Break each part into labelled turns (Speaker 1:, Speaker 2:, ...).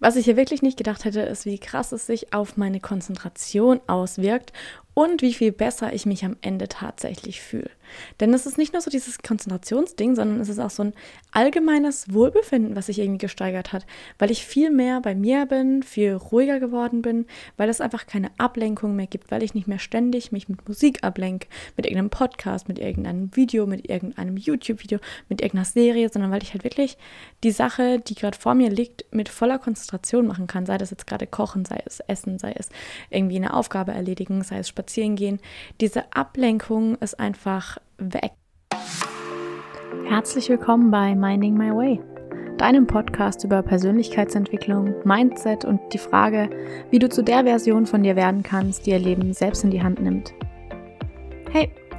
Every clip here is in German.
Speaker 1: Was ich hier wirklich nicht gedacht hätte, ist, wie krass es sich auf meine Konzentration auswirkt und wie viel besser ich mich am Ende tatsächlich fühle. Denn es ist nicht nur so dieses Konzentrationsding, sondern es ist auch so ein allgemeines Wohlbefinden, was sich irgendwie gesteigert hat, weil ich viel mehr bei mir bin, viel ruhiger geworden bin, weil es einfach keine Ablenkung mehr gibt, weil ich nicht mehr ständig mich mit Musik ablenke, mit irgendeinem Podcast, mit irgendeinem Video, mit irgendeinem YouTube-Video, mit irgendeiner Serie, sondern weil ich halt wirklich die Sache, die gerade vor mir liegt, mit voller Konzentration machen kann, sei das jetzt gerade Kochen, sei es Essen, sei es irgendwie eine Aufgabe erledigen, sei es spazieren gehen. Diese Ablenkung ist einfach weg. Herzlich willkommen bei Minding My Way, deinem Podcast über Persönlichkeitsentwicklung, Mindset und die Frage, wie du zu der Version von dir werden kannst, die ihr Leben selbst in die Hand nimmt. Hey,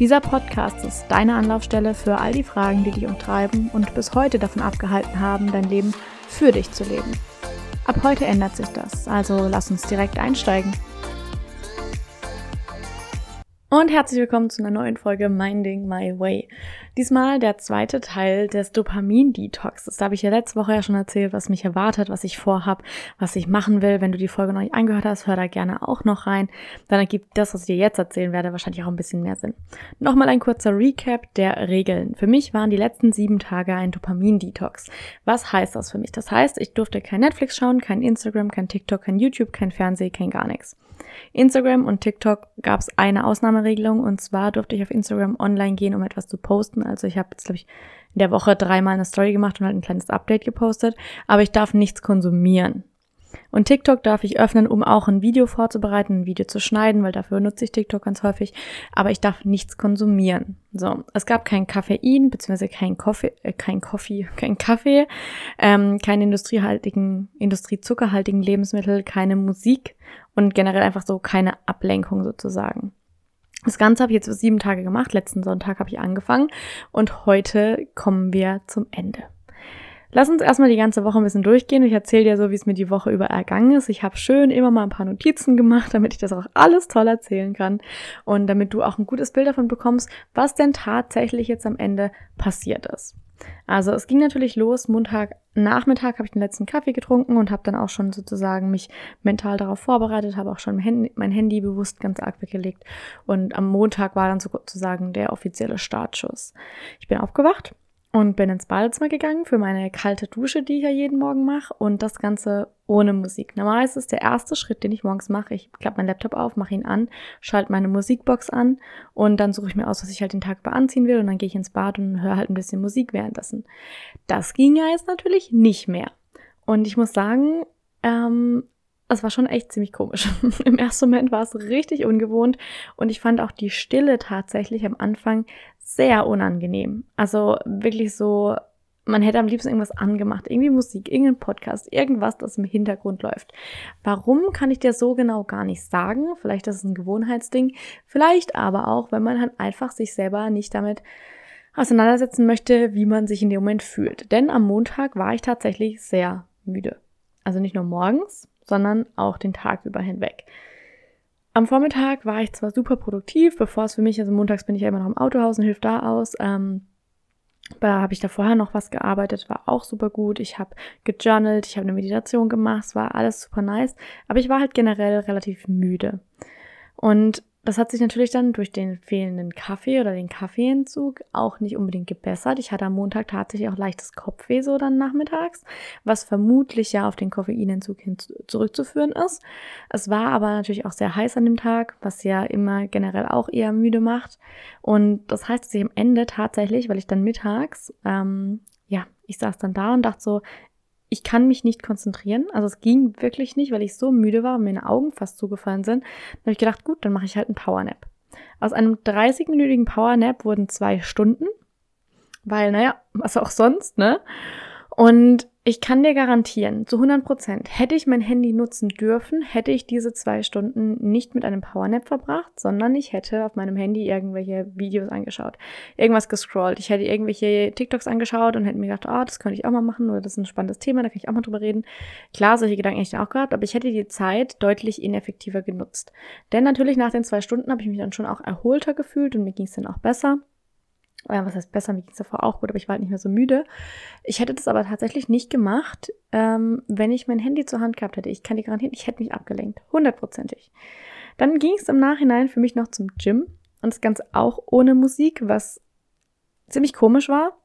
Speaker 1: Dieser Podcast ist deine Anlaufstelle für all die Fragen, die dich umtreiben und bis heute davon abgehalten haben, dein Leben für dich zu leben. Ab heute ändert sich das, also lass uns direkt einsteigen. Und herzlich willkommen zu einer neuen Folge Minding My Way. Diesmal der zweite Teil des Dopamin-Detoxes. Da habe ich ja letzte Woche ja schon erzählt, was mich erwartet, was ich vorhab, was ich machen will. Wenn du die Folge noch nicht angehört hast, hör da gerne auch noch rein. Dann ergibt das, was ich dir jetzt erzählen werde, wahrscheinlich auch ein bisschen mehr Sinn. Nochmal ein kurzer Recap der Regeln. Für mich waren die letzten sieben Tage ein Dopamin-Detox. Was heißt das für mich? Das heißt, ich durfte kein Netflix schauen, kein Instagram, kein TikTok, kein YouTube, kein Fernsehen, kein gar nichts. Instagram und TikTok gab es eine Ausnahmeregelung und zwar durfte ich auf Instagram online gehen, um etwas zu posten. Also ich habe jetzt, glaube ich, in der Woche dreimal eine Story gemacht und halt ein kleines Update gepostet, aber ich darf nichts konsumieren. Und TikTok darf ich öffnen, um auch ein Video vorzubereiten, ein Video zu schneiden, weil dafür nutze ich TikTok ganz häufig. Aber ich darf nichts konsumieren. So, es gab kein Koffein, beziehungsweise kein Kaffee, äh, kein Kaffee, kein Kaffee, ähm, keine industriehaltigen, industriezuckerhaltigen Lebensmittel, keine Musik und generell einfach so keine Ablenkung sozusagen. Das Ganze habe ich jetzt sieben Tage gemacht. Letzten Sonntag habe ich angefangen und heute kommen wir zum Ende. Lass uns erstmal die ganze Woche ein bisschen durchgehen. Ich erzähle dir so, wie es mir die Woche über ergangen ist. Ich habe schön immer mal ein paar Notizen gemacht, damit ich das auch alles toll erzählen kann und damit du auch ein gutes Bild davon bekommst, was denn tatsächlich jetzt am Ende passiert ist. Also es ging natürlich los, Montag Nachmittag habe ich den letzten Kaffee getrunken und habe dann auch schon sozusagen mich mental darauf vorbereitet, habe auch schon mein Handy, mein Handy bewusst ganz arg weggelegt und am Montag war dann sozusagen der offizielle Startschuss. Ich bin aufgewacht und bin ins Badezimmer gegangen für meine kalte Dusche, die ich ja jeden Morgen mache und das Ganze ohne Musik. Normalerweise ist der erste Schritt, den ich morgens mache, ich klappe meinen Laptop auf, mache ihn an, schalte meine Musikbox an und dann suche ich mir aus, was ich halt den Tag über anziehen will und dann gehe ich ins Bad und höre halt ein bisschen Musik währenddessen. Das ging ja jetzt natürlich nicht mehr. Und ich muss sagen, ähm, es war schon echt ziemlich komisch. Im ersten Moment war es richtig ungewohnt und ich fand auch die Stille tatsächlich am Anfang sehr unangenehm. Also wirklich so, man hätte am liebsten irgendwas angemacht, irgendwie Musik, irgendein Podcast, irgendwas, das im Hintergrund läuft. Warum kann ich dir so genau gar nicht sagen? Vielleicht ist es ein Gewohnheitsding, vielleicht aber auch, wenn man halt einfach sich selber nicht damit auseinandersetzen möchte, wie man sich in dem Moment fühlt. Denn am Montag war ich tatsächlich sehr müde. Also nicht nur morgens, sondern auch den Tag über hinweg. Am Vormittag war ich zwar super produktiv, bevor es für mich, also montags bin ich ja immer noch im Autohaus und hilf da aus. Ähm, da habe ich da vorher noch was gearbeitet, war auch super gut. Ich habe gejournalt, ich habe eine Meditation gemacht, es war alles super nice. Aber ich war halt generell relativ müde. Und das hat sich natürlich dann durch den fehlenden Kaffee oder den Kaffeeentzug auch nicht unbedingt gebessert. Ich hatte am Montag tatsächlich auch leichtes Kopfweh so dann nachmittags, was vermutlich ja auf den Koffeinentzug hin zurückzuführen ist. Es war aber natürlich auch sehr heiß an dem Tag, was ja immer generell auch eher müde macht. Und das heißt, dass ich am Ende tatsächlich, weil ich dann mittags, ähm, ja, ich saß dann da und dachte so, ich kann mich nicht konzentrieren. Also es ging wirklich nicht, weil ich so müde war und meine Augen fast zugefallen sind. Dann habe ich gedacht, gut, dann mache ich halt einen Powernap. Aus einem 30-minütigen Powernap wurden zwei Stunden, weil, naja, was auch sonst, ne? Und ich kann dir garantieren, zu 100 Prozent, hätte ich mein Handy nutzen dürfen, hätte ich diese zwei Stunden nicht mit einem Powernap verbracht, sondern ich hätte auf meinem Handy irgendwelche Videos angeschaut, irgendwas gescrollt. Ich hätte irgendwelche TikToks angeschaut und hätte mir gedacht, oh, das könnte ich auch mal machen oder das ist ein spannendes Thema, da kann ich auch mal drüber reden. Klar, solche Gedanken hätte ich auch gehabt, aber ich hätte die Zeit deutlich ineffektiver genutzt. Denn natürlich nach den zwei Stunden habe ich mich dann schon auch erholter gefühlt und mir ging es dann auch besser äh, was heißt besser, mir ging es davor auch gut, aber ich war halt nicht mehr so müde. Ich hätte das aber tatsächlich nicht gemacht, ähm, wenn ich mein Handy zur Hand gehabt hätte. Ich kann dir garantieren, ich hätte mich abgelenkt. Hundertprozentig. Dann ging es im Nachhinein für mich noch zum Gym und das Ganze auch ohne Musik, was ziemlich komisch war.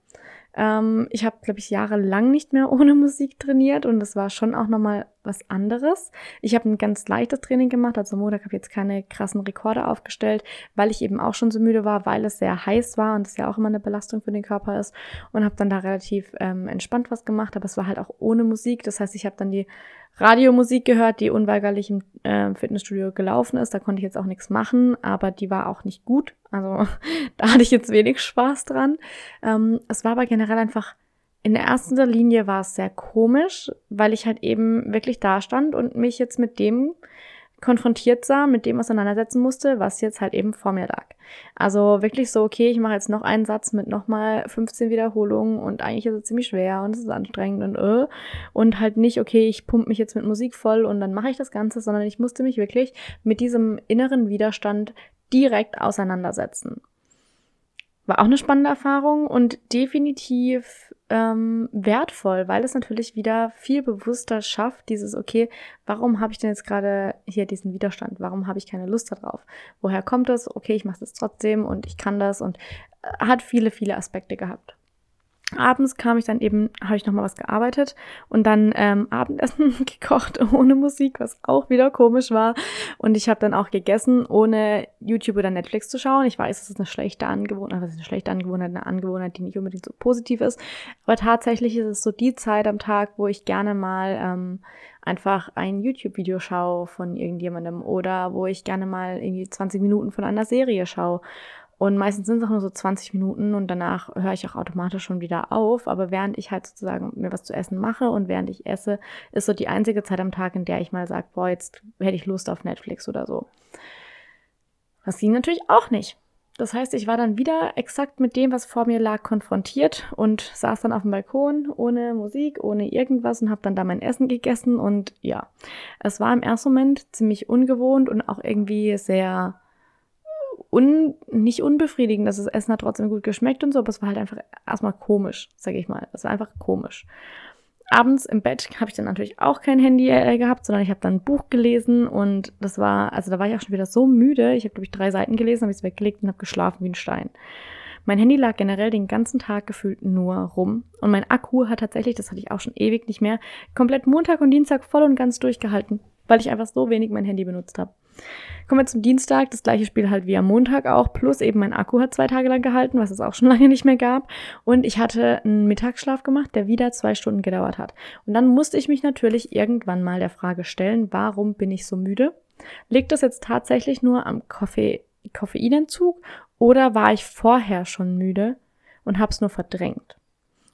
Speaker 1: Ähm, ich habe, glaube ich, jahrelang nicht mehr ohne Musik trainiert und das war schon auch nochmal was anderes. Ich habe ein ganz leichtes Training gemacht, also Montag habe ich jetzt keine krassen Rekorde aufgestellt, weil ich eben auch schon so müde war, weil es sehr heiß war und es ja auch immer eine Belastung für den Körper ist und habe dann da relativ ähm, entspannt was gemacht, aber es war halt auch ohne Musik. Das heißt, ich habe dann die Radiomusik gehört, die unweigerlich im äh, Fitnessstudio gelaufen ist. Da konnte ich jetzt auch nichts machen, aber die war auch nicht gut. Also da hatte ich jetzt wenig Spaß dran. Ähm, es war aber generell einfach, in der ersten Linie war es sehr komisch, weil ich halt eben wirklich da stand und mich jetzt mit dem konfrontiert sah, mit dem auseinandersetzen musste, was jetzt halt eben vor mir lag. Also wirklich so, okay, ich mache jetzt noch einen Satz mit nochmal 15 Wiederholungen und eigentlich ist es ziemlich schwer und es ist anstrengend und äh, und halt nicht, okay, ich pump mich jetzt mit Musik voll und dann mache ich das Ganze, sondern ich musste mich wirklich mit diesem inneren Widerstand direkt auseinandersetzen. War auch eine spannende Erfahrung und definitiv ähm, wertvoll, weil es natürlich wieder viel bewusster schafft, dieses, okay, warum habe ich denn jetzt gerade hier diesen Widerstand? Warum habe ich keine Lust darauf? Woher kommt das? Okay, ich mache das trotzdem und ich kann das und äh, hat viele, viele Aspekte gehabt. Abends kam ich dann eben, habe ich nochmal was gearbeitet und dann ähm, Abendessen gekocht ohne Musik, was auch wieder komisch war. Und ich habe dann auch gegessen, ohne YouTube oder Netflix zu schauen. Ich weiß, das ist eine schlechte Angewohnheit, was ist eine schlechte Angewohnheit, eine Angewohnheit, die nicht unbedingt so positiv ist. Aber tatsächlich ist es so die Zeit am Tag, wo ich gerne mal ähm, einfach ein YouTube-Video schaue von irgendjemandem oder wo ich gerne mal irgendwie 20 Minuten von einer Serie schaue. Und meistens sind es auch nur so 20 Minuten und danach höre ich auch automatisch schon wieder auf. Aber während ich halt sozusagen mir was zu essen mache und während ich esse, ist so die einzige Zeit am Tag, in der ich mal sage, boah, jetzt hätte ich Lust auf Netflix oder so. Das ging natürlich auch nicht. Das heißt, ich war dann wieder exakt mit dem, was vor mir lag, konfrontiert und saß dann auf dem Balkon ohne Musik, ohne irgendwas und habe dann da mein Essen gegessen. Und ja, es war im ersten Moment ziemlich ungewohnt und auch irgendwie sehr un, nicht unbefriedigend, dass das Essen hat trotzdem gut geschmeckt und so, aber es war halt einfach erstmal komisch, sage ich mal. Es war einfach komisch. Abends im Bett habe ich dann natürlich auch kein Handy äh, gehabt, sondern ich habe dann ein Buch gelesen und das war, also da war ich auch schon wieder so müde. Ich habe, glaube ich, drei Seiten gelesen, habe es weggelegt und habe geschlafen wie ein Stein. Mein Handy lag generell den ganzen Tag gefühlt nur rum. Und mein Akku hat tatsächlich, das hatte ich auch schon ewig nicht mehr, komplett Montag und Dienstag voll und ganz durchgehalten, weil ich einfach so wenig mein Handy benutzt habe. Kommen wir zum Dienstag, das gleiche Spiel halt wie am Montag auch, plus eben mein Akku hat zwei Tage lang gehalten, was es auch schon lange nicht mehr gab. Und ich hatte einen Mittagsschlaf gemacht, der wieder zwei Stunden gedauert hat. Und dann musste ich mich natürlich irgendwann mal der Frage stellen, warum bin ich so müde? Liegt das jetzt tatsächlich nur am Koffein Koffeinentzug oder war ich vorher schon müde und hab's nur verdrängt?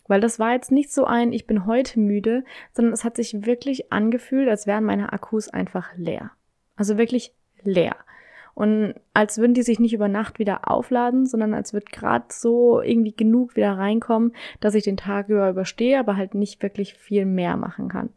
Speaker 1: Weil das war jetzt nicht so ein, ich bin heute müde, sondern es hat sich wirklich angefühlt, als wären meine Akkus einfach leer. Also wirklich leer. Und als würden die sich nicht über Nacht wieder aufladen, sondern als wird gerade so irgendwie genug wieder reinkommen, dass ich den Tag über überstehe, aber halt nicht wirklich viel mehr machen kann.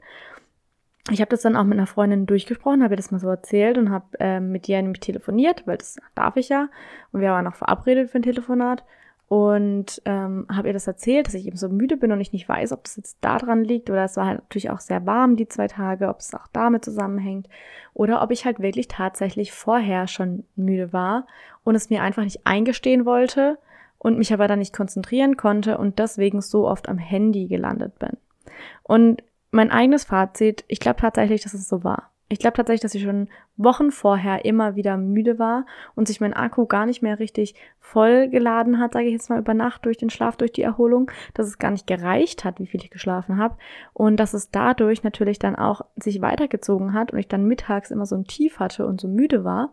Speaker 1: Ich habe das dann auch mit einer Freundin durchgesprochen, habe ihr das mal so erzählt und habe äh, mit ihr nämlich telefoniert, weil das darf ich ja. Und wir waren auch verabredet für ein Telefonat und ähm, habe ihr das erzählt, dass ich eben so müde bin und ich nicht weiß, ob das jetzt daran liegt oder es war halt natürlich auch sehr warm die zwei Tage, ob es auch damit zusammenhängt oder ob ich halt wirklich tatsächlich vorher schon müde war und es mir einfach nicht eingestehen wollte und mich aber dann nicht konzentrieren konnte und deswegen so oft am Handy gelandet bin. Und mein eigenes Fazit, ich glaube tatsächlich, dass es so war. Ich glaube tatsächlich, dass ich schon Wochen vorher immer wieder müde war und sich mein Akku gar nicht mehr richtig voll geladen hat, sage ich jetzt mal über Nacht durch den Schlaf, durch die Erholung, dass es gar nicht gereicht hat, wie viel ich geschlafen habe und dass es dadurch natürlich dann auch sich weitergezogen hat und ich dann mittags immer so ein Tief hatte und so müde war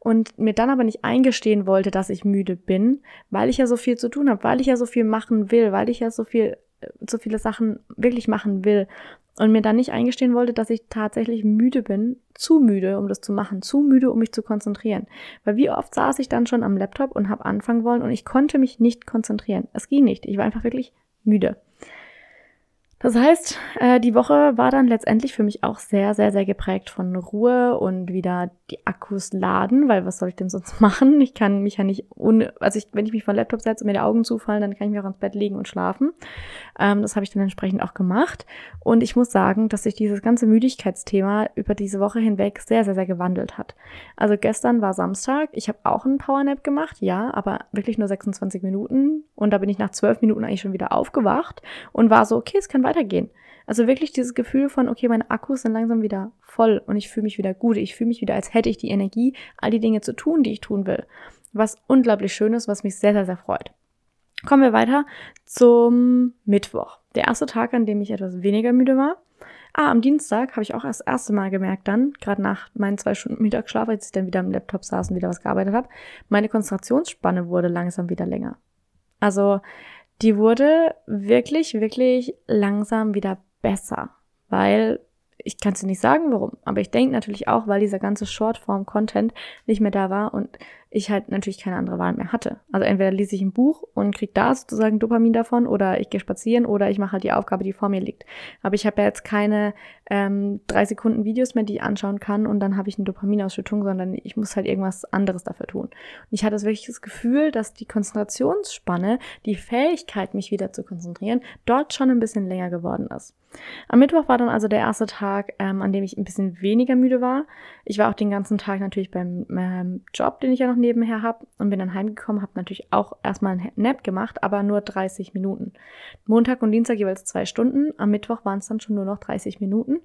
Speaker 1: und mir dann aber nicht eingestehen wollte, dass ich müde bin, weil ich ja so viel zu tun habe, weil ich ja so viel machen will, weil ich ja so viel so viele Sachen wirklich machen will und mir dann nicht eingestehen wollte, dass ich tatsächlich müde bin, zu müde, um das zu machen, zu müde, um mich zu konzentrieren. Weil wie oft saß ich dann schon am Laptop und habe anfangen wollen und ich konnte mich nicht konzentrieren. Es ging nicht. Ich war einfach wirklich müde. Das heißt, äh, die Woche war dann letztendlich für mich auch sehr, sehr, sehr geprägt von Ruhe und wieder die Akkus laden, weil was soll ich denn sonst machen? Ich kann mich ja nicht, ohne, also ich, wenn ich mich vor Laptop setze und mir die Augen zufallen, dann kann ich mir auch ins Bett legen und schlafen. Ähm, das habe ich dann entsprechend auch gemacht. Und ich muss sagen, dass sich dieses ganze Müdigkeitsthema über diese Woche hinweg sehr, sehr, sehr gewandelt hat. Also gestern war Samstag, ich habe auch einen Powernap gemacht, ja, aber wirklich nur 26 Minuten. Und da bin ich nach 12 Minuten eigentlich schon wieder aufgewacht und war so, okay, es kann weiter weitergehen. Also wirklich dieses Gefühl von, okay, meine Akkus sind langsam wieder voll und ich fühle mich wieder gut. Ich fühle mich wieder, als hätte ich die Energie, all die Dinge zu tun, die ich tun will. Was unglaublich schön ist, was mich sehr, sehr, sehr freut. Kommen wir weiter zum Mittwoch. Der erste Tag, an dem ich etwas weniger müde war. Ah, am Dienstag habe ich auch das erste Mal gemerkt dann, gerade nach meinen zwei Stunden Mittagsschlaf, als ich dann wieder am Laptop saß und wieder was gearbeitet habe, meine Konzentrationsspanne wurde langsam wieder länger. Also die wurde wirklich, wirklich langsam wieder besser, weil ich kann es nicht sagen, warum, aber ich denke natürlich auch, weil dieser ganze Shortform-Content nicht mehr da war und ich halt natürlich keine andere Wahl mehr hatte. Also entweder lese ich ein Buch und kriege da sozusagen Dopamin davon oder ich gehe spazieren oder ich mache halt die Aufgabe, die vor mir liegt. Aber ich habe ja jetzt keine ähm, drei Sekunden Videos mehr, die ich anschauen kann und dann habe ich eine Dopaminausschüttung, sondern ich muss halt irgendwas anderes dafür tun. Und ich hatte wirklich das Gefühl, dass die Konzentrationsspanne, die Fähigkeit, mich wieder zu konzentrieren, dort schon ein bisschen länger geworden ist. Am Mittwoch war dann also der erste Tag, ähm, an dem ich ein bisschen weniger müde war. Ich war auch den ganzen Tag natürlich beim ähm, Job, den ich ja noch nebenher habe und bin dann heimgekommen, habe natürlich auch erstmal einen Nap gemacht, aber nur 30 Minuten. Montag und Dienstag jeweils zwei Stunden, am Mittwoch waren es dann schon nur noch 30 Minuten.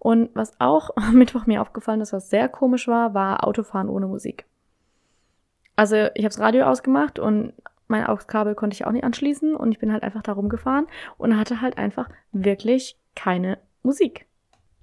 Speaker 1: Und was auch am Mittwoch mir aufgefallen ist, was sehr komisch war, war Autofahren ohne Musik. Also ich habe das Radio ausgemacht und mein AUX-Kabel konnte ich auch nicht anschließen und ich bin halt einfach da rumgefahren und hatte halt einfach wirklich keine Musik.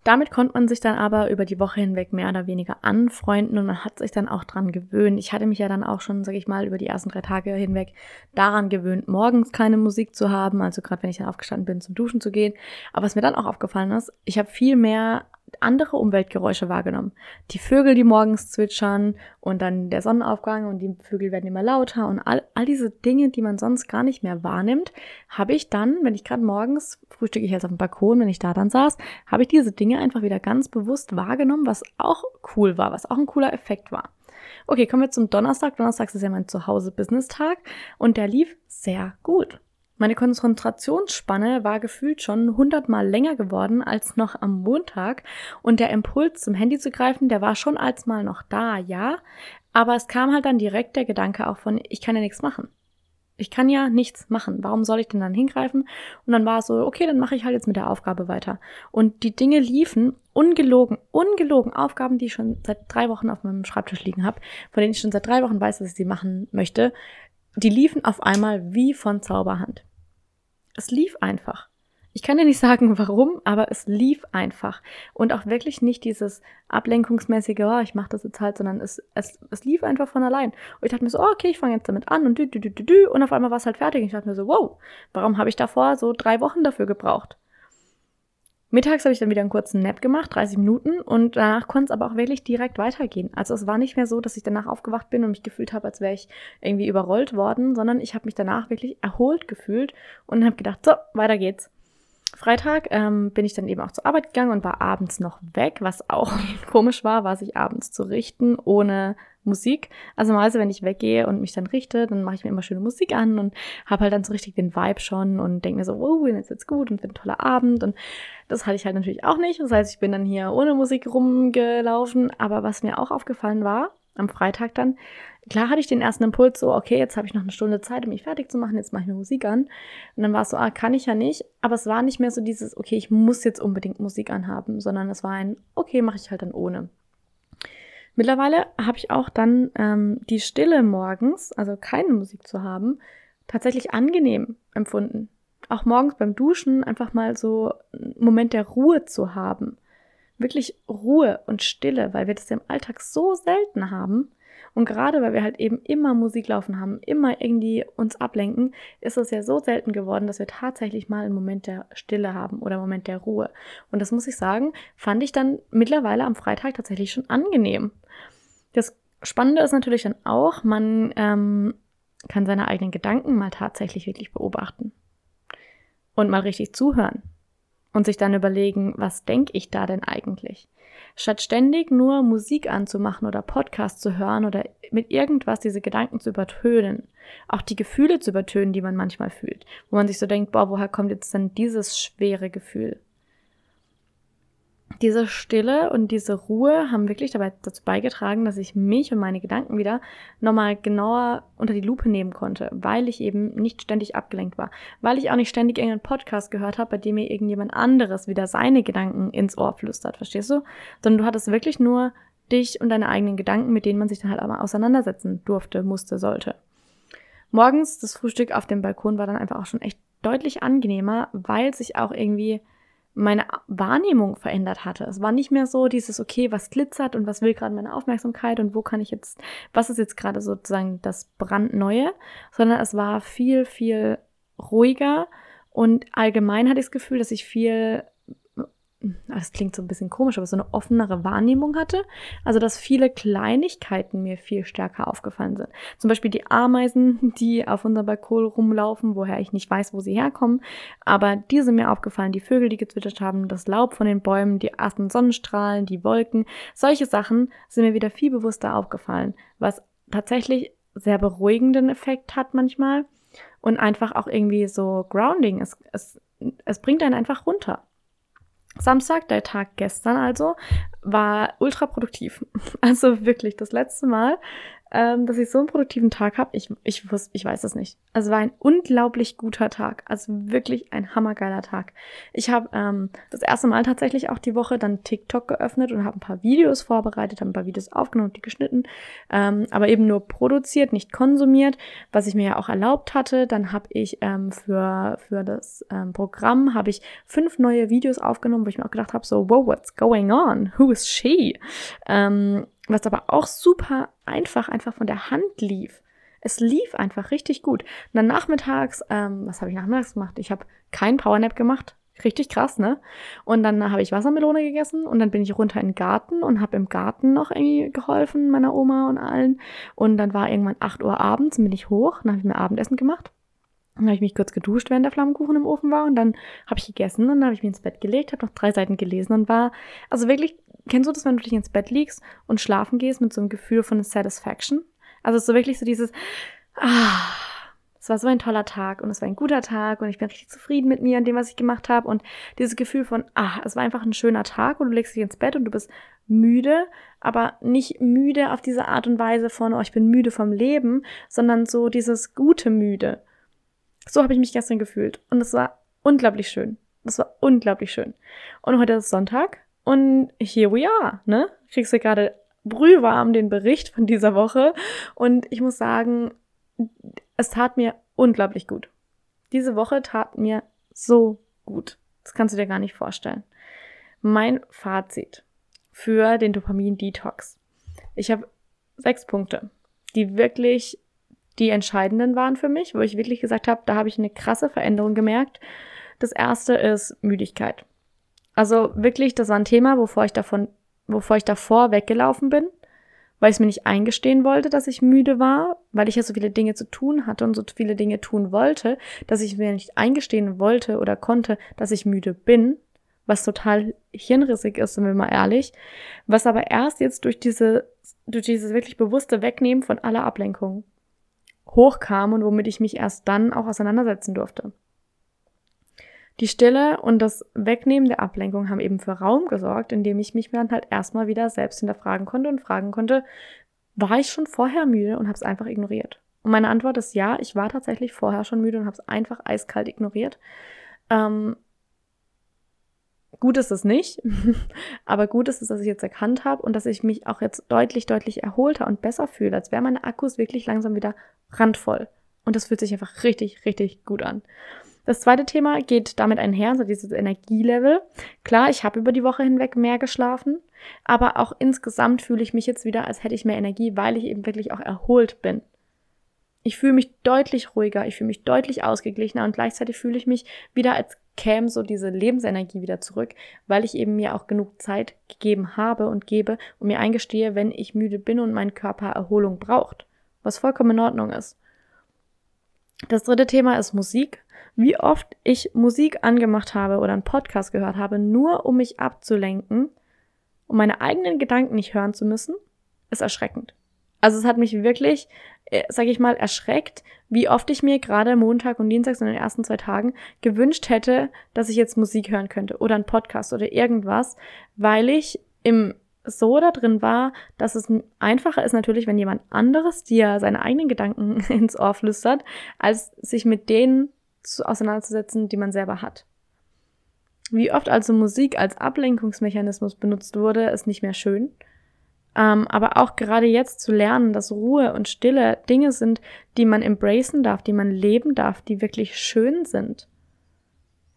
Speaker 1: Damit konnte man sich dann aber über die Woche hinweg mehr oder weniger anfreunden und man hat sich dann auch dran gewöhnt. Ich hatte mich ja dann auch schon, sag ich mal, über die ersten drei Tage hinweg daran gewöhnt, morgens keine Musik zu haben, also gerade wenn ich dann aufgestanden bin, zum Duschen zu gehen. Aber was mir dann auch aufgefallen ist, ich habe viel mehr andere Umweltgeräusche wahrgenommen. Die Vögel, die morgens zwitschern und dann der Sonnenaufgang und die Vögel werden immer lauter und all, all diese Dinge, die man sonst gar nicht mehr wahrnimmt, habe ich dann, wenn ich gerade morgens, frühstücke ich jetzt auf dem Balkon, wenn ich da dann saß, habe ich diese Dinge einfach wieder ganz bewusst wahrgenommen, was auch cool war, was auch ein cooler Effekt war. Okay, kommen wir zum Donnerstag. Donnerstag ist ja mein Zuhause-Business-Tag und der lief sehr gut. Meine Konzentrationsspanne war gefühlt schon hundertmal länger geworden als noch am Montag und der Impuls zum Handy zu greifen, der war schon als mal noch da, ja, aber es kam halt dann direkt der Gedanke auch von, ich kann ja nichts machen. Ich kann ja nichts machen. Warum soll ich denn dann hingreifen? Und dann war es so, okay, dann mache ich halt jetzt mit der Aufgabe weiter. Und die Dinge liefen ungelogen, ungelogen Aufgaben, die ich schon seit drei Wochen auf meinem Schreibtisch liegen habe, von denen ich schon seit drei Wochen weiß, dass ich sie machen möchte, die liefen auf einmal wie von Zauberhand. Es lief einfach. Ich kann dir nicht sagen, warum, aber es lief einfach. Und auch wirklich nicht dieses ablenkungsmäßige, oh, ich mache das jetzt halt, sondern es, es, es lief einfach von allein. Und ich dachte mir so, oh, okay, ich fange jetzt damit an und dü, dü, dü, dü, dü, und auf einmal war es halt fertig. Und ich dachte mir so, wow, warum habe ich davor so drei Wochen dafür gebraucht? Mittags habe ich dann wieder einen kurzen Nap gemacht, 30 Minuten, und danach konnte es aber auch wirklich direkt weitergehen. Also es war nicht mehr so, dass ich danach aufgewacht bin und mich gefühlt habe, als wäre ich irgendwie überrollt worden, sondern ich habe mich danach wirklich erholt gefühlt und habe gedacht, so, weiter geht's. Freitag ähm, bin ich dann eben auch zur Arbeit gegangen und war abends noch weg, was auch komisch war, war sich abends zu richten ohne Musik. Also meistens, wenn ich weggehe und mich dann richte, dann mache ich mir immer schöne Musik an und habe halt dann so richtig den Vibe schon und denke mir so, oh, jetzt wird's gut und wird ein toller Abend. Und das hatte ich halt natürlich auch nicht. Das heißt, ich bin dann hier ohne Musik rumgelaufen. Aber was mir auch aufgefallen war, am Freitag dann, klar hatte ich den ersten Impuls, so, okay, jetzt habe ich noch eine Stunde Zeit, um mich fertig zu machen, jetzt mache ich mir Musik an. Und dann war es so, ah, kann ich ja nicht. Aber es war nicht mehr so dieses, okay, ich muss jetzt unbedingt Musik anhaben, sondern es war ein, okay, mache ich halt dann ohne. Mittlerweile habe ich auch dann ähm, die Stille morgens, also keine Musik zu haben, tatsächlich angenehm empfunden. Auch morgens beim Duschen einfach mal so einen Moment der Ruhe zu haben. Wirklich Ruhe und Stille, weil wir das im Alltag so selten haben. Und gerade weil wir halt eben immer Musik laufen haben, immer irgendwie uns ablenken, ist es ja so selten geworden, dass wir tatsächlich mal einen Moment der Stille haben oder einen Moment der Ruhe. Und das muss ich sagen, fand ich dann mittlerweile am Freitag tatsächlich schon angenehm. Das Spannende ist natürlich dann auch, man ähm, kann seine eigenen Gedanken mal tatsächlich wirklich beobachten und mal richtig zuhören und sich dann überlegen, was denke ich da denn eigentlich? Statt ständig nur Musik anzumachen oder Podcast zu hören oder mit irgendwas diese Gedanken zu übertönen, auch die Gefühle zu übertönen, die man manchmal fühlt, wo man sich so denkt, boah, woher kommt jetzt denn dieses schwere Gefühl? Diese Stille und diese Ruhe haben wirklich dabei dazu beigetragen, dass ich mich und meine Gedanken wieder nochmal genauer unter die Lupe nehmen konnte, weil ich eben nicht ständig abgelenkt war, weil ich auch nicht ständig irgendeinen Podcast gehört habe, bei dem mir irgendjemand anderes wieder seine Gedanken ins Ohr flüstert, verstehst du? Sondern du hattest wirklich nur dich und deine eigenen Gedanken, mit denen man sich dann halt einmal auseinandersetzen durfte, musste, sollte. Morgens das Frühstück auf dem Balkon war dann einfach auch schon echt deutlich angenehmer, weil sich auch irgendwie meine Wahrnehmung verändert hatte. Es war nicht mehr so dieses, okay, was glitzert und was will gerade meine Aufmerksamkeit und wo kann ich jetzt, was ist jetzt gerade sozusagen das brandneue, sondern es war viel, viel ruhiger und allgemein hatte ich das Gefühl, dass ich viel das klingt so ein bisschen komisch, aber so eine offenere Wahrnehmung hatte. Also, dass viele Kleinigkeiten mir viel stärker aufgefallen sind. Zum Beispiel die Ameisen, die auf unserem Balkon rumlaufen, woher ich nicht weiß, wo sie herkommen. Aber die sind mir aufgefallen. Die Vögel, die gezwitschert haben, das Laub von den Bäumen, die ersten Sonnenstrahlen, die Wolken. Solche Sachen sind mir wieder viel bewusster aufgefallen, was tatsächlich sehr beruhigenden Effekt hat manchmal und einfach auch irgendwie so grounding. Es, es, es bringt einen einfach runter. Samstag, der Tag gestern also, war ultra produktiv. Also wirklich das letzte Mal, ähm, dass ich so einen produktiven Tag habe, ich, ich, wusste, ich weiß es nicht. Also war ein unglaublich guter Tag. Also wirklich ein hammergeiler Tag. Ich habe ähm, das erste Mal tatsächlich auch die Woche dann TikTok geöffnet und habe ein paar Videos vorbereitet, habe ein paar Videos aufgenommen die geschnitten, ähm, aber eben nur produziert, nicht konsumiert, was ich mir ja auch erlaubt hatte. Dann habe ich ähm, für, für das ähm, Programm habe ich fünf neue Videos aufgenommen, wo ich mir auch gedacht habe, so, wow, what's going on? Who is she? Ähm, was aber auch super einfach, einfach von der Hand lief. Es lief einfach richtig gut. Und dann nachmittags, ähm, was habe ich nachmittags gemacht? Ich habe keinen Powernap gemacht. Richtig krass, ne? Und dann habe ich Wassermelone gegessen und dann bin ich runter in den Garten und habe im Garten noch irgendwie geholfen, meiner Oma und allen. Und dann war irgendwann 8 Uhr abends, bin ich hoch, dann habe ich mir Abendessen gemacht. Dann habe ich mich kurz geduscht, während der Flammenkuchen im Ofen war und dann habe ich gegessen und dann habe ich mich ins Bett gelegt, habe noch drei Seiten gelesen und war also wirklich Kennst du das, wenn du dich ins Bett liegst und schlafen gehst mit so einem Gefühl von Satisfaction? Also so wirklich so dieses, ah, es war so ein toller Tag und es war ein guter Tag und ich bin richtig zufrieden mit mir und dem, was ich gemacht habe und dieses Gefühl von, ah, es war einfach ein schöner Tag und du legst dich ins Bett und du bist müde, aber nicht müde auf diese Art und Weise von, oh, ich bin müde vom Leben, sondern so dieses gute müde. So habe ich mich gestern gefühlt und es war unglaublich schön. Das war unglaublich schön. Und heute ist Sonntag und here we are, ne? Kriegst du gerade brühwarm den Bericht von dieser Woche. Und ich muss sagen, es tat mir unglaublich gut. Diese Woche tat mir so gut. Das kannst du dir gar nicht vorstellen. Mein Fazit für den Dopamin-Detox. Ich habe sechs Punkte, die wirklich die entscheidenden waren für mich, wo ich wirklich gesagt habe, da habe ich eine krasse Veränderung gemerkt. Das erste ist Müdigkeit. Also wirklich, das war ein Thema, wovor ich davon, wovor ich davor weggelaufen bin, weil ich es mir nicht eingestehen wollte, dass ich müde war, weil ich ja so viele Dinge zu tun hatte und so viele Dinge tun wollte, dass ich mir nicht eingestehen wollte oder konnte, dass ich müde bin, was total hirnrissig ist, sind wir mal ehrlich, was aber erst jetzt durch diese, durch dieses wirklich bewusste Wegnehmen von aller Ablenkung hochkam und womit ich mich erst dann auch auseinandersetzen durfte. Die Stille und das Wegnehmen der Ablenkung haben eben für Raum gesorgt, indem ich mich dann halt erstmal wieder selbst hinterfragen konnte und fragen konnte, war ich schon vorher müde und habe es einfach ignoriert? Und meine Antwort ist ja, ich war tatsächlich vorher schon müde und habe es einfach eiskalt ignoriert. Ähm, gut ist es nicht, aber gut ist es, dass ich jetzt erkannt habe und dass ich mich auch jetzt deutlich, deutlich erholter und besser fühle, als wären meine Akkus wirklich langsam wieder randvoll. Und das fühlt sich einfach richtig, richtig gut an. Das zweite Thema geht damit einher, so dieses Energielevel. Klar, ich habe über die Woche hinweg mehr geschlafen, aber auch insgesamt fühle ich mich jetzt wieder, als hätte ich mehr Energie, weil ich eben wirklich auch erholt bin. Ich fühle mich deutlich ruhiger, ich fühle mich deutlich ausgeglichener und gleichzeitig fühle ich mich wieder, als käme so diese Lebensenergie wieder zurück, weil ich eben mir auch genug Zeit gegeben habe und gebe und mir eingestehe, wenn ich müde bin und mein Körper Erholung braucht, was vollkommen in Ordnung ist. Das dritte Thema ist Musik. Wie oft ich Musik angemacht habe oder einen Podcast gehört habe, nur um mich abzulenken, um meine eigenen Gedanken nicht hören zu müssen, ist erschreckend. Also es hat mich wirklich äh, sage ich mal, erschreckt, wie oft ich mir gerade Montag und Dienstag in den ersten zwei Tagen gewünscht hätte, dass ich jetzt Musik hören könnte oder einen Podcast oder irgendwas, weil ich im so da drin war, dass es einfacher ist natürlich, wenn jemand anderes dir seine eigenen Gedanken ins Ohr flüstert, als sich mit denen zu, auseinanderzusetzen, die man selber hat. Wie oft also Musik als Ablenkungsmechanismus benutzt wurde, ist nicht mehr schön. Ähm, aber auch gerade jetzt zu lernen, dass Ruhe und Stille Dinge sind, die man embracen darf, die man leben darf, die wirklich schön sind.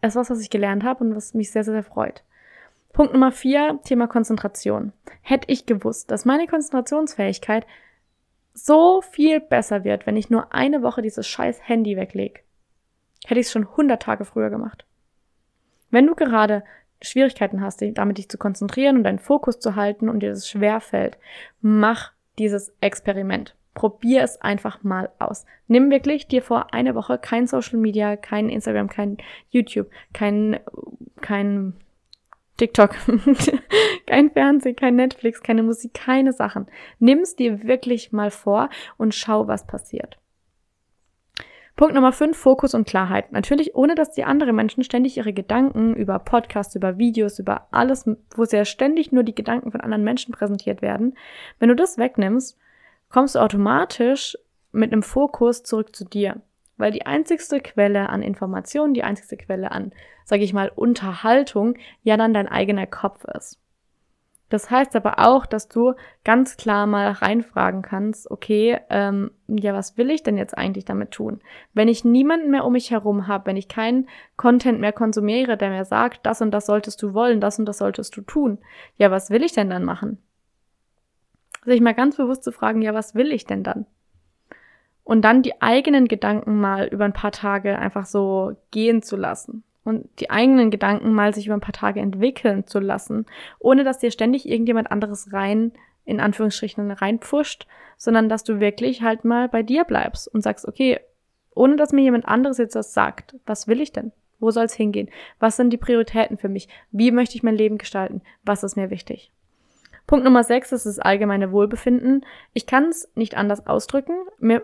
Speaker 1: ist was, was ich gelernt habe und was mich sehr, sehr, sehr freut. Punkt Nummer vier, Thema Konzentration. Hätte ich gewusst, dass meine Konzentrationsfähigkeit so viel besser wird, wenn ich nur eine Woche dieses scheiß Handy weglege, hätte ich es schon 100 Tage früher gemacht. Wenn du gerade Schwierigkeiten hast, damit dich zu konzentrieren und deinen Fokus zu halten und dir das schwer fällt, mach dieses Experiment. Probier es einfach mal aus. Nimm wirklich dir vor eine Woche kein Social Media, kein Instagram, kein YouTube, kein, kein TikTok, kein Fernsehen, kein Netflix, keine Musik, keine Sachen. Nimm es dir wirklich mal vor und schau, was passiert. Punkt Nummer 5, Fokus und Klarheit. Natürlich, ohne dass die anderen Menschen ständig ihre Gedanken über Podcasts, über Videos, über alles, wo sehr ständig nur die Gedanken von anderen Menschen präsentiert werden. Wenn du das wegnimmst, kommst du automatisch mit einem Fokus zurück zu dir. Weil die einzigste Quelle an Informationen, die einzigste Quelle an, sage ich mal, Unterhaltung ja dann dein eigener Kopf ist. Das heißt aber auch, dass du ganz klar mal reinfragen kannst, okay, ähm, ja, was will ich denn jetzt eigentlich damit tun? Wenn ich niemanden mehr um mich herum habe, wenn ich keinen Content mehr konsumiere, der mir sagt, das und das solltest du wollen, das und das solltest du tun, ja, was will ich denn dann machen? Sich mal ganz bewusst zu fragen, ja, was will ich denn dann? Und dann die eigenen Gedanken mal über ein paar Tage einfach so gehen zu lassen und die eigenen Gedanken mal sich über ein paar Tage entwickeln zu lassen, ohne dass dir ständig irgendjemand anderes rein, in Anführungsstrichen, reinpfuscht, sondern dass du wirklich halt mal bei dir bleibst und sagst, okay, ohne dass mir jemand anderes jetzt was sagt, was will ich denn? Wo soll es hingehen? Was sind die Prioritäten für mich? Wie möchte ich mein Leben gestalten? Was ist mir wichtig? Punkt Nummer sechs ist das allgemeine Wohlbefinden. Ich kann es nicht anders ausdrücken.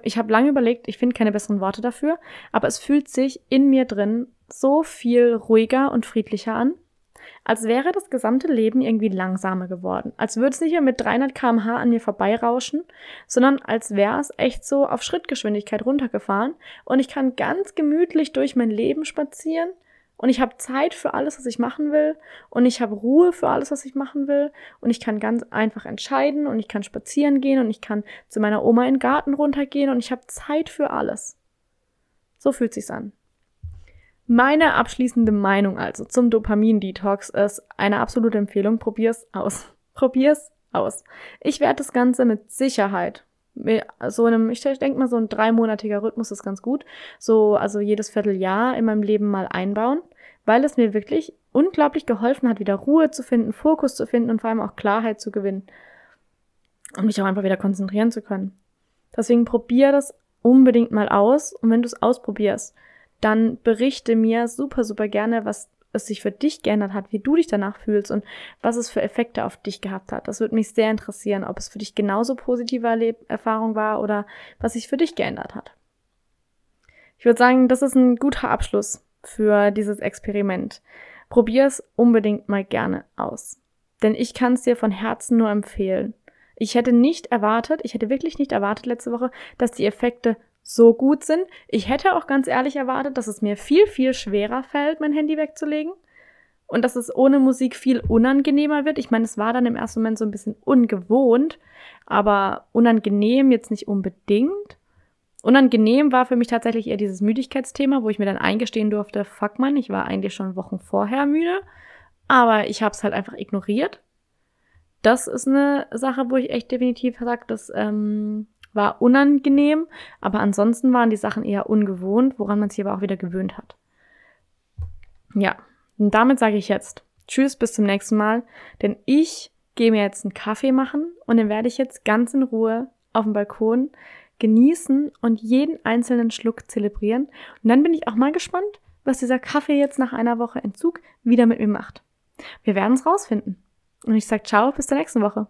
Speaker 1: Ich habe lange überlegt, ich finde keine besseren Worte dafür, aber es fühlt sich in mir drin so viel ruhiger und friedlicher an, als wäre das gesamte Leben irgendwie langsamer geworden. Als würde es nicht mehr mit 300 kmh an mir vorbeirauschen, sondern als wäre es echt so auf Schrittgeschwindigkeit runtergefahren und ich kann ganz gemütlich durch mein Leben spazieren und ich habe Zeit für alles, was ich machen will und ich habe Ruhe für alles, was ich machen will und ich kann ganz einfach entscheiden und ich kann spazieren gehen und ich kann zu meiner Oma in den Garten runtergehen und ich habe Zeit für alles. So fühlt sich's an. Meine abschließende Meinung also zum Dopamin-Detox ist eine absolute Empfehlung. Probier's aus. Probier's aus. Ich werde das Ganze mit Sicherheit so einem, ich denke mal, so ein dreimonatiger Rhythmus ist ganz gut. So, also jedes Vierteljahr in meinem Leben mal einbauen, weil es mir wirklich unglaublich geholfen hat, wieder Ruhe zu finden, Fokus zu finden und vor allem auch Klarheit zu gewinnen. Und mich auch einfach wieder konzentrieren zu können. Deswegen probier das unbedingt mal aus. Und wenn du es ausprobierst, dann berichte mir super, super gerne, was es sich für dich geändert hat, wie du dich danach fühlst und was es für Effekte auf dich gehabt hat. Das würde mich sehr interessieren, ob es für dich genauso positive Erleb Erfahrung war oder was sich für dich geändert hat. Ich würde sagen, das ist ein guter Abschluss für dieses Experiment. Probier es unbedingt mal gerne aus. Denn ich kann es dir von Herzen nur empfehlen. Ich hätte nicht erwartet, ich hätte wirklich nicht erwartet letzte Woche, dass die Effekte so gut sind. Ich hätte auch ganz ehrlich erwartet, dass es mir viel, viel schwerer fällt, mein Handy wegzulegen. Und dass es ohne Musik viel unangenehmer wird. Ich meine, es war dann im ersten Moment so ein bisschen ungewohnt, aber unangenehm jetzt nicht unbedingt. Unangenehm war für mich tatsächlich eher dieses Müdigkeitsthema, wo ich mir dann eingestehen durfte, fuck man, ich war eigentlich schon Wochen vorher müde, aber ich habe es halt einfach ignoriert. Das ist eine Sache, wo ich echt definitiv sage, das ähm, war unangenehm, aber ansonsten waren die Sachen eher ungewohnt, woran man sich aber auch wieder gewöhnt hat. Ja, und damit sage ich jetzt Tschüss, bis zum nächsten Mal, denn ich gehe mir jetzt einen Kaffee machen und den werde ich jetzt ganz in Ruhe auf dem Balkon genießen und jeden einzelnen Schluck zelebrieren. Und dann bin ich auch mal gespannt, was dieser Kaffee jetzt nach einer Woche Entzug wieder mit mir macht. Wir werden es rausfinden. Und ich sage ciao, bis zur nächsten Woche.